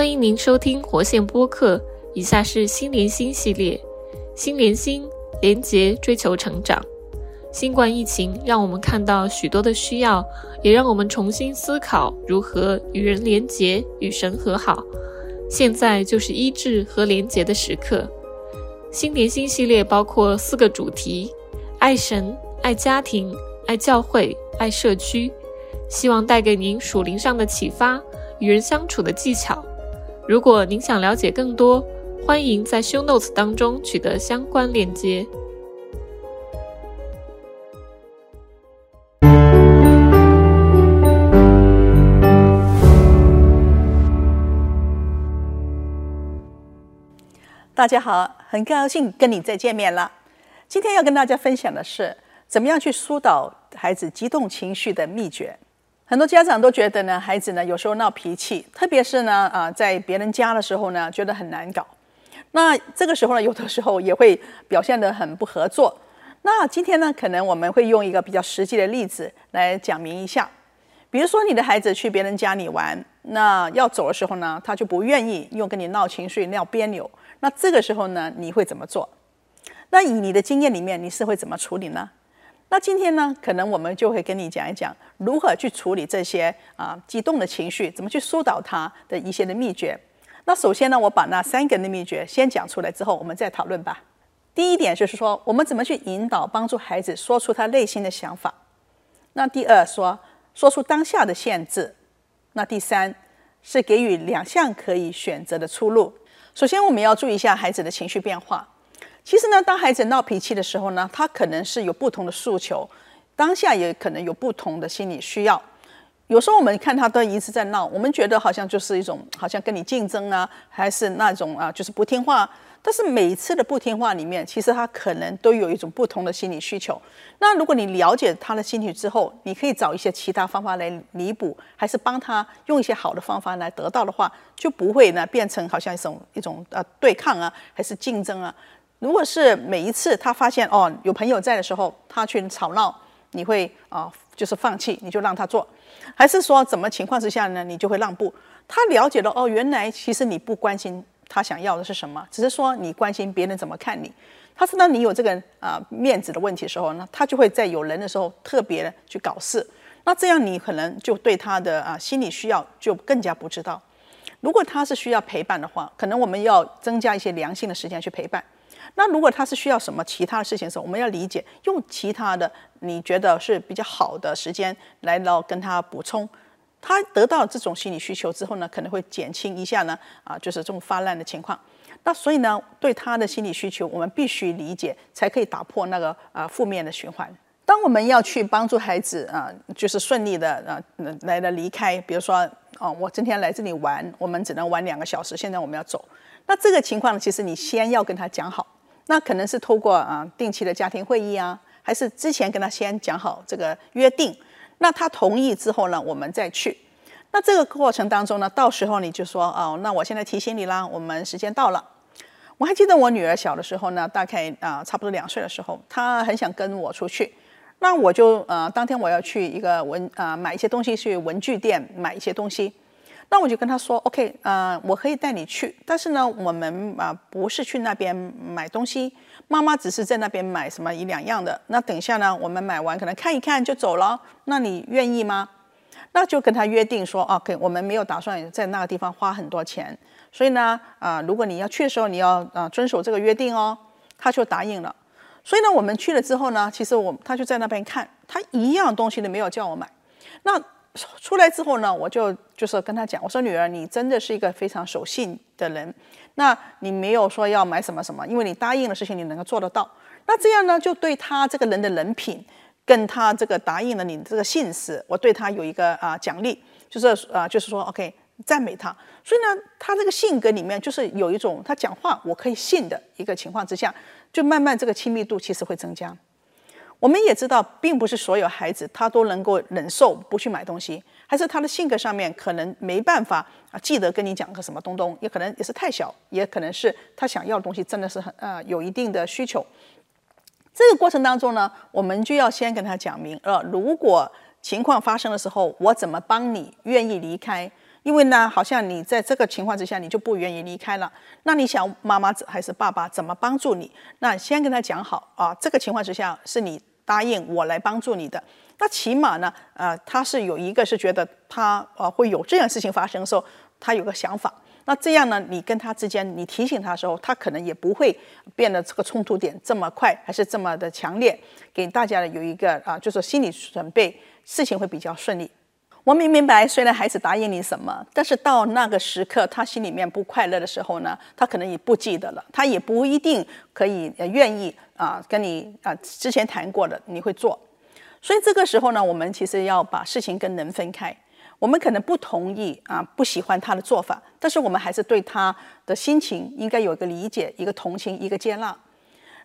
欢迎您收听活线播客。以下是心连心系列，心连心，连结，追求成长。新冠疫情让我们看到许多的需要，也让我们重新思考如何与人连结、与神和好。现在就是医治和连结的时刻。心连心系列包括四个主题：爱神、爱家庭、爱教会、爱社区。希望带给您属灵上的启发，与人相处的技巧。如果您想了解更多，欢迎在 Show Notes 当中取得相关链接。大家好，很高兴跟你再见面了。今天要跟大家分享的是，怎么样去疏导孩子激动情绪的秘诀。很多家长都觉得呢，孩子呢有时候闹脾气，特别是呢啊，在别人家的时候呢，觉得很难搞。那这个时候呢，有的时候也会表现得很不合作。那今天呢，可能我们会用一个比较实际的例子来讲明一下。比如说，你的孩子去别人家里玩，那要走的时候呢，他就不愿意，又跟你闹情绪、闹别扭。那这个时候呢，你会怎么做？那以你的经验里面，你是会怎么处理呢？那今天呢，可能我们就会跟你讲一讲如何去处理这些啊激动的情绪，怎么去疏导它的一些的秘诀。那首先呢，我把那三个的秘诀先讲出来之后，我们再讨论吧。第一点就是说，我们怎么去引导帮助孩子说出他内心的想法。那第二说说出当下的限制。那第三是给予两项可以选择的出路。首先，我们要注意一下孩子的情绪变化。其实呢，当孩子闹脾气的时候呢，他可能是有不同的诉求，当下也可能有不同的心理需要。有时候我们看他都一直在闹，我们觉得好像就是一种好像跟你竞争啊，还是那种啊，就是不听话。但是每一次的不听话里面，其实他可能都有一种不同的心理需求。那如果你了解他的心理之后，你可以找一些其他方法来弥补，还是帮他用一些好的方法来得到的话，就不会呢变成好像一种一种呃对抗啊，还是竞争啊。如果是每一次他发现哦有朋友在的时候，他去吵闹，你会啊就是放弃，你就让他做，还是说怎么情况之下呢？你就会让步？他了解了哦，原来其实你不关心他想要的是什么，只是说你关心别人怎么看你。他知道你有这个啊面子的问题的时候呢，他就会在有人的时候特别的去搞事。那这样你可能就对他的啊心理需要就更加不知道。如果他是需要陪伴的话，可能我们要增加一些良性的时间去陪伴。那如果他是需要什么其他的事情的时候，我们要理解，用其他的你觉得是比较好的时间来到跟他补充，他得到这种心理需求之后呢，可能会减轻一下呢啊，就是这种发烂的情况。那所以呢，对他的心理需求，我们必须理解，才可以打破那个啊负面的循环。当我们要去帮助孩子啊，就是顺利的啊来的离开，比如说哦，我今天来这里玩，我们只能玩两个小时，现在我们要走。那这个情况呢，其实你先要跟他讲好。那可能是透过啊定期的家庭会议啊，还是之前跟他先讲好这个约定，那他同意之后呢，我们再去。那这个过程当中呢，到时候你就说哦，那我现在提醒你啦，我们时间到了。我还记得我女儿小的时候呢，大概啊差不多两岁的时候，她很想跟我出去，那我就呃当天我要去一个文啊买一些东西去文具店买一些东西。那我就跟他说，OK，呃，我可以带你去，但是呢，我们啊不是去那边买东西，妈妈只是在那边买什么一两样的。那等一下呢，我们买完可能看一看就走了，那你愿意吗？那就跟他约定说，OK，我们没有打算在那个地方花很多钱，所以呢，啊，如果你要去的时候，你要啊遵守这个约定哦。他就答应了。所以呢，我们去了之后呢，其实我他就在那边看，他一样东西都没有叫我买。那出来之后呢，我就就是跟他讲，我说女儿，你真的是一个非常守信的人，那你没有说要买什么什么，因为你答应的事情你能够做得到，那这样呢，就对他这个人的人品，跟他这个答应了你这个信使，我对他有一个啊奖励，就是啊就是说 OK 赞美他，所以呢，他这个性格里面就是有一种他讲话我可以信的一个情况之下，就慢慢这个亲密度其实会增加。我们也知道，并不是所有孩子他都能够忍受不去买东西，还是他的性格上面可能没办法啊记得跟你讲个什么东东，也可能也是太小，也可能是他想要的东西真的是很呃有一定的需求。这个过程当中呢，我们就要先跟他讲明，呃，如果情况发生的时候，我怎么帮你愿意离开？因为呢，好像你在这个情况之下，你就不愿意离开了。那你想妈妈还是爸爸怎么帮助你？那先跟他讲好啊，这个情况之下是你答应我来帮助你的。那起码呢，呃，他是有一个是觉得他呃会有这样事情发生的时候，他有个想法。那这样呢，你跟他之间你提醒他的时候，他可能也不会变得这个冲突点这么快，还是这么的强烈，给大家有一个啊，就是心理准备，事情会比较顺利。我明明白，虽然孩子答应你什么，但是到那个时刻，他心里面不快乐的时候呢，他可能也不记得了，他也不一定可以愿意啊跟你啊之前谈过的你会做，所以这个时候呢，我们其实要把事情跟人分开。我们可能不同意啊，不喜欢他的做法，但是我们还是对他的心情应该有个理解、一个同情、一个接纳。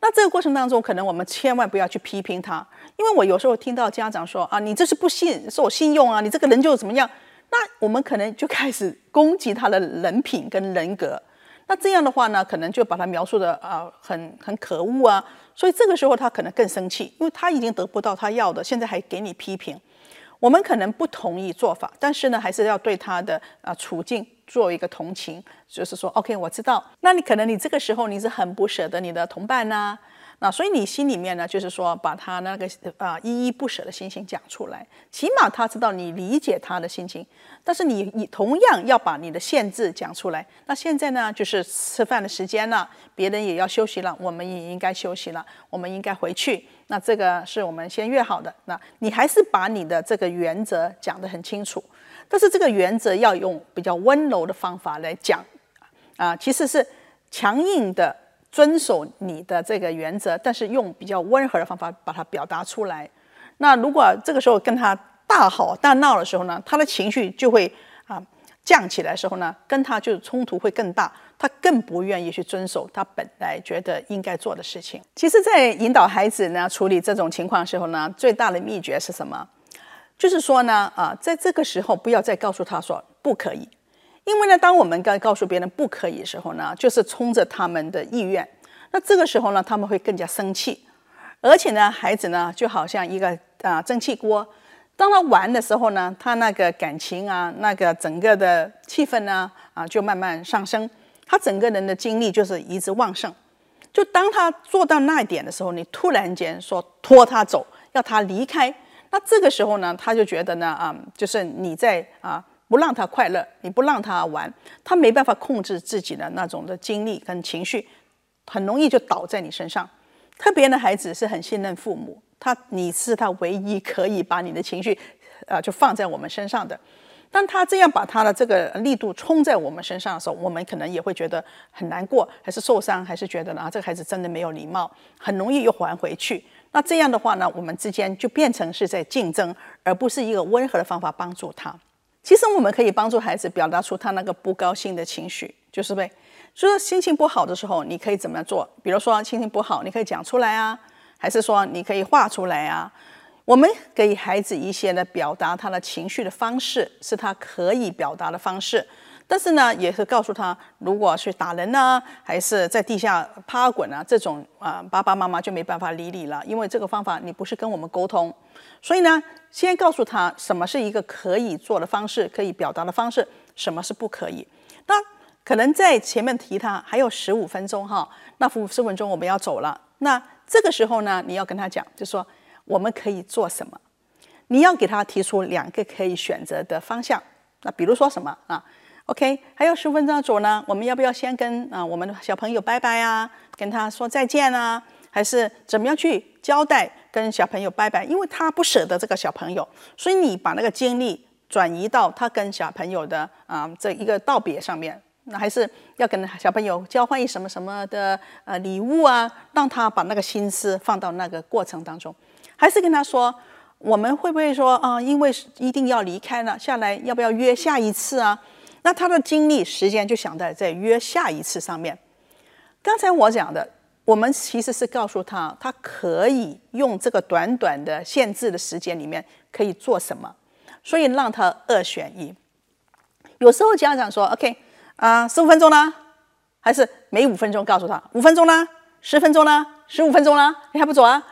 那这个过程当中，可能我们千万不要去批评他，因为我有时候听到家长说啊，你这是不信，是我信用啊，你这个人就怎么样？那我们可能就开始攻击他的人品跟人格。那这样的话呢，可能就把他描述的啊很很可恶啊，所以这个时候他可能更生气，因为他已经得不到他要的，现在还给你批评。我们可能不同意做法，但是呢，还是要对他的啊处境做一个同情，就是说，OK，我知道，那你可能你这个时候你是很不舍得你的同伴呐。那所以你心里面呢，就是说把他那个啊依依不舍的心情讲出来，起码他知道你理解他的心情。但是你你同样要把你的限制讲出来。那现在呢，就是吃饭的时间了，别人也要休息了，我们也应该休息了，我们应该回去。那这个是我们先约好的。那你还是把你的这个原则讲得很清楚，但是这个原则要用比较温柔的方法来讲啊，其实是强硬的。遵守你的这个原则，但是用比较温和的方法把它表达出来。那如果这个时候跟他大吼大闹的时候呢，他的情绪就会啊降起来的时候呢，跟他就冲突会更大，他更不愿意去遵守他本来觉得应该做的事情。其实，在引导孩子呢处理这种情况的时候呢，最大的秘诀是什么？就是说呢，啊，在这个时候不要再告诉他说不可以。因为呢，当我们该告诉别人不可以的时候呢，就是冲着他们的意愿。那这个时候呢，他们会更加生气，而且呢，孩子呢就好像一个啊蒸汽锅，当他玩的时候呢，他那个感情啊，那个整个的气氛呢啊就慢慢上升，他整个人的精力就是一直旺盛。就当他做到那一点的时候，你突然间说拖他走，要他离开，那这个时候呢，他就觉得呢啊，就是你在啊。不让他快乐，你不让他玩，他没办法控制自己的那种的精力跟情绪，很容易就倒在你身上。特别的孩子是很信任父母，他你是他唯一可以把你的情绪，呃，就放在我们身上的。当他这样把他的这个力度冲在我们身上的时候，我们可能也会觉得很难过，还是受伤，还是觉得啊，这个孩子真的没有礼貌，很容易又还回去。那这样的话呢，我们之间就变成是在竞争，而不是一个温和的方法帮助他。其实我们可以帮助孩子表达出他那个不高兴的情绪，就是呗。就是心情不好的时候，你可以怎么样做？比如说心情不好，你可以讲出来啊，还是说你可以画出来啊？我们给孩子一些的表达他的情绪的方式，是他可以表达的方式。但是呢，也是告诉他，如果去打人呢，还是在地下趴滚啊，这种啊，爸爸妈妈就没办法理你了，因为这个方法你不是跟我们沟通。所以呢，先告诉他什么是一个可以做的方式，可以表达的方式，什么是不可以。那可能在前面提他还有十五分钟哈，那十五分钟我们要走了。那这个时候呢，你要跟他讲，就说我们可以做什么？你要给他提出两个可以选择的方向。那比如说什么啊？OK，还有十分钟走呢，我们要不要先跟啊我们的小朋友拜拜啊，跟他说再见啊，还是怎么样去交代跟小朋友拜拜？因为他不舍得这个小朋友，所以你把那个精力转移到他跟小朋友的啊这一个道别上面，那还是要跟小朋友交换一什么什么的呃礼物啊，让他把那个心思放到那个过程当中，还是跟他说，我们会不会说啊，因为一定要离开了，下来要不要约下一次啊？那他的精力时间就想在在约下一次上面。刚才我讲的，我们其实是告诉他，他可以用这个短短的限制的时间里面可以做什么，所以让他二选一。有时候家长说：“OK，啊，十五分钟啦，还是每五分钟告诉他五分钟啦，十分钟啦，十五分钟啦，你还不走啊？”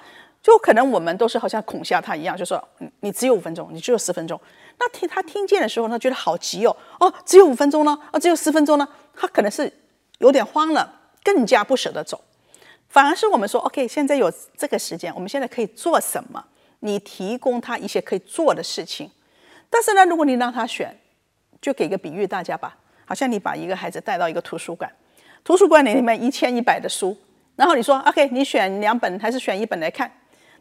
就可能我们都是好像恐吓他一样，就说：“你只有五分钟，你只有十分钟。”那听他听见的时候他，觉得好急哦，哦，只有五分钟了，哦，只有十分钟了，他可能是有点慌了，更加不舍得走。反而是我们说，OK，现在有这个时间，我们现在可以做什么？你提供他一些可以做的事情。但是呢，如果你让他选，就给个比喻大家吧，好像你把一个孩子带到一个图书馆，图书馆里面一千一百的书，然后你说，OK，你选两本还是选一本来看？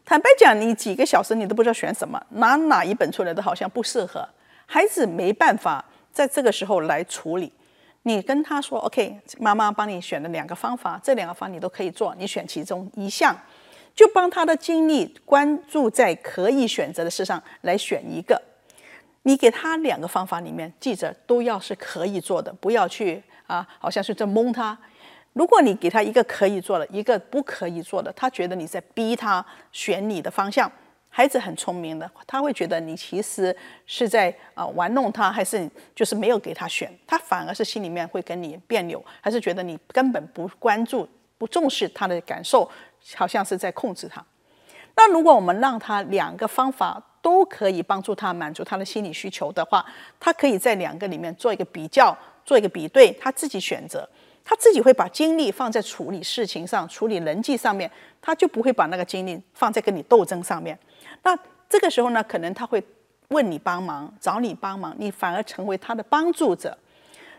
坦白讲，你几个小时你都不知道选什么，拿哪一本出来都好像不适合，孩子没办法在这个时候来处理。你跟他说：“OK，妈妈帮你选了两个方法，这两个方法你都可以做，你选其中一项，就帮他的精力关注在可以选择的事上来选一个。你给他两个方法里面，记着都要是可以做的，不要去啊，好像是在蒙他。如果你给他一个可以做的，一个不可以做的，他觉得你在逼他选你的方向。”孩子很聪明的，他会觉得你其实是在啊玩弄他，还是就是没有给他选，他反而是心里面会跟你别扭，还是觉得你根本不关注、不重视他的感受，好像是在控制他。那如果我们让他两个方法都可以帮助他满足他的心理需求的话，他可以在两个里面做一个比较，做一个比对，他自己选择，他自己会把精力放在处理事情上、处理人际上面，他就不会把那个精力放在跟你斗争上面。那这个时候呢，可能他会问你帮忙，找你帮忙，你反而成为他的帮助者。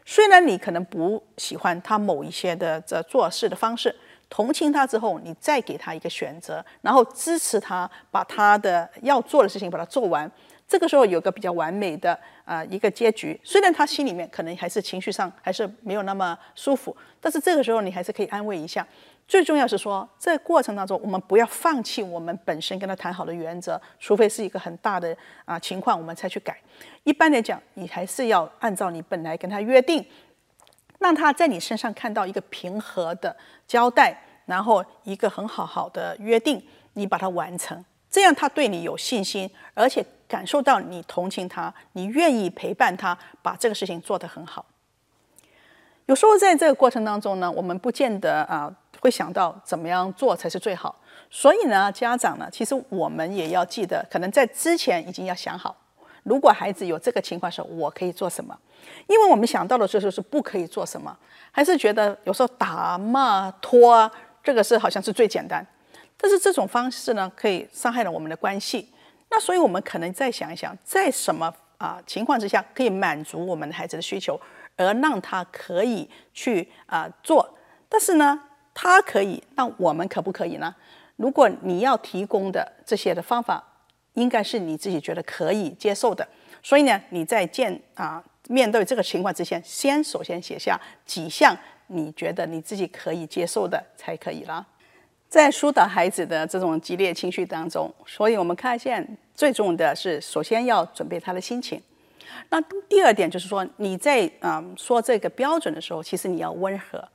虽然你可能不喜欢他某一些的这做事的方式，同情他之后，你再给他一个选择，然后支持他把他的要做的事情把它做完。这个时候有个比较完美的啊一个结局。虽然他心里面可能还是情绪上还是没有那么舒服，但是这个时候你还是可以安慰一下。最重要是说，在过程当中，我们不要放弃我们本身跟他谈好的原则，除非是一个很大的啊情况，我们才去改。一般来讲，你还是要按照你本来跟他约定，让他在你身上看到一个平和的交代，然后一个很好好的约定，你把它完成，这样他对你有信心，而且感受到你同情他，你愿意陪伴他，把这个事情做得很好。有时候在这个过程当中呢，我们不见得啊。会想到怎么样做才是最好，所以呢，家长呢，其实我们也要记得，可能在之前已经要想好，如果孩子有这个情况时，我可以做什么？因为我们想到的时候是不可以做什么，还是觉得有时候打骂拖这个是好像是最简单，但是这种方式呢，可以伤害了我们的关系。那所以我们可能再想一想，在什么啊情况之下可以满足我们的孩子的需求，而让他可以去啊做，但是呢？他可以，那我们可不可以呢？如果你要提供的这些的方法，应该是你自己觉得可以接受的。所以呢，你在见啊面对这个情况之前，先首先写下几项你觉得你自己可以接受的才可以了。在疏导孩子的这种激烈情绪当中，所以我们看见最重要的是，首先要准备他的心情。那第二点就是说，你在啊说这个标准的时候，其实你要温和。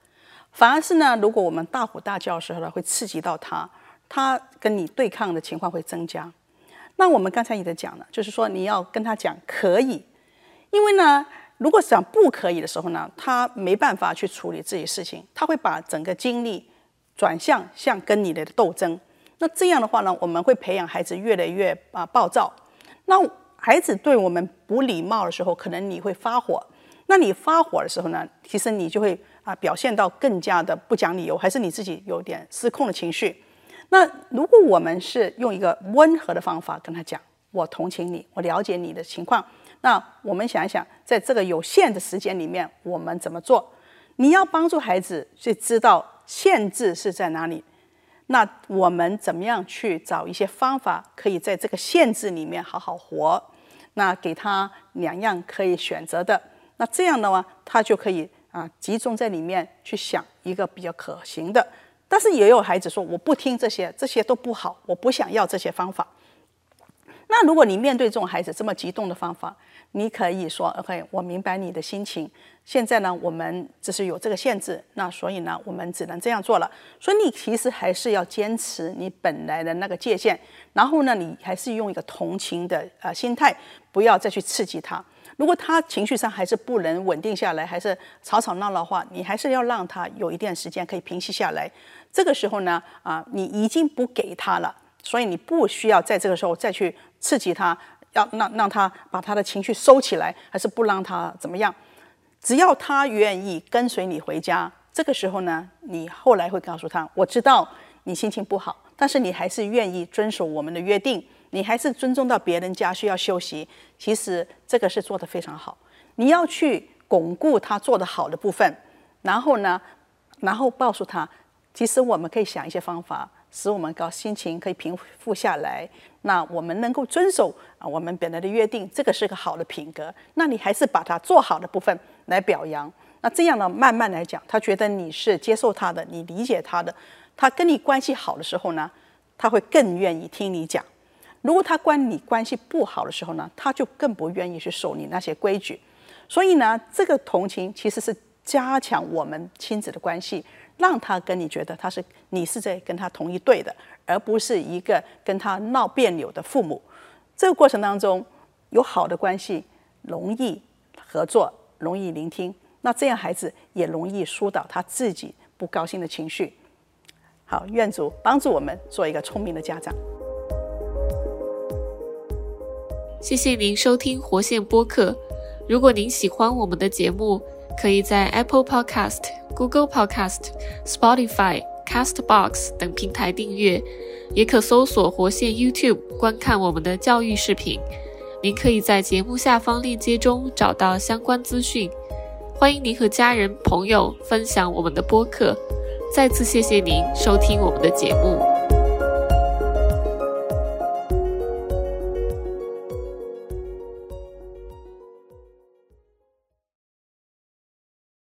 反而是呢，如果我们大吼大叫的时候呢，会刺激到他，他跟你对抗的情况会增加。那我们刚才也在讲了，就是说你要跟他讲可以，因为呢，如果讲不可以的时候呢，他没办法去处理自己事情，他会把整个精力转向像跟你的斗争。那这样的话呢，我们会培养孩子越来越啊暴躁。那孩子对我们不礼貌的时候，可能你会发火。那你发火的时候呢，其实你就会。啊，表现到更加的不讲理由，还是你自己有点失控的情绪？那如果我们是用一个温和的方法跟他讲，我同情你，我了解你的情况，那我们想一想，在这个有限的时间里面，我们怎么做？你要帮助孩子去知道限制是在哪里，那我们怎么样去找一些方法，可以在这个限制里面好好活？那给他两样可以选择的，那这样的话，他就可以。啊，集中在里面去想一个比较可行的，但是也有孩子说我不听这些，这些都不好，我不想要这些方法。那如果你面对这种孩子这么激动的方法，你可以说：“OK，我明白你的心情。现在呢，我们只是有这个限制，那所以呢，我们只能这样做了。所以你其实还是要坚持你本来的那个界限，然后呢，你还是用一个同情的呃心态，不要再去刺激他。”如果他情绪上还是不能稳定下来，还是吵吵闹闹的话，你还是要让他有一段时间可以平息下来。这个时候呢，啊，你已经不给他了，所以你不需要在这个时候再去刺激他，要让让他把他的情绪收起来，还是不让他怎么样？只要他愿意跟随你回家，这个时候呢，你后来会告诉他，我知道你心情不好，但是你还是愿意遵守我们的约定，你还是尊重到别人家需要休息。其实这个是做得非常好。你要去巩固他做得好的部分，然后呢，然后告诉他，其实我们可以想一些方法。使我们高心情可以平复下来，那我们能够遵守啊我们本来的约定，这个是个好的品格。那你还是把它做好的部分来表扬。那这样呢，慢慢来讲，他觉得你是接受他的，你理解他的，他跟你关系好的时候呢，他会更愿意听你讲。如果他关你关系不好的时候呢，他就更不愿意去守你那些规矩。所以呢，这个同情其实是加强我们亲子的关系。让他跟你觉得他是你是在跟他同一队的，而不是一个跟他闹别扭的父母。这个过程当中有好的关系，容易合作，容易聆听，那这样孩子也容易疏导他自己不高兴的情绪。好，愿主帮助我们做一个聪明的家长。谢谢您收听活线播客。如果您喜欢我们的节目，可以在 Apple Podcast、Google Podcast、Spotify、Castbox 等平台订阅，也可搜索活线 YouTube 观看我们的教育视频。您可以在节目下方链接中找到相关资讯。欢迎您和家人朋友分享我们的播客。再次谢谢您收听我们的节目。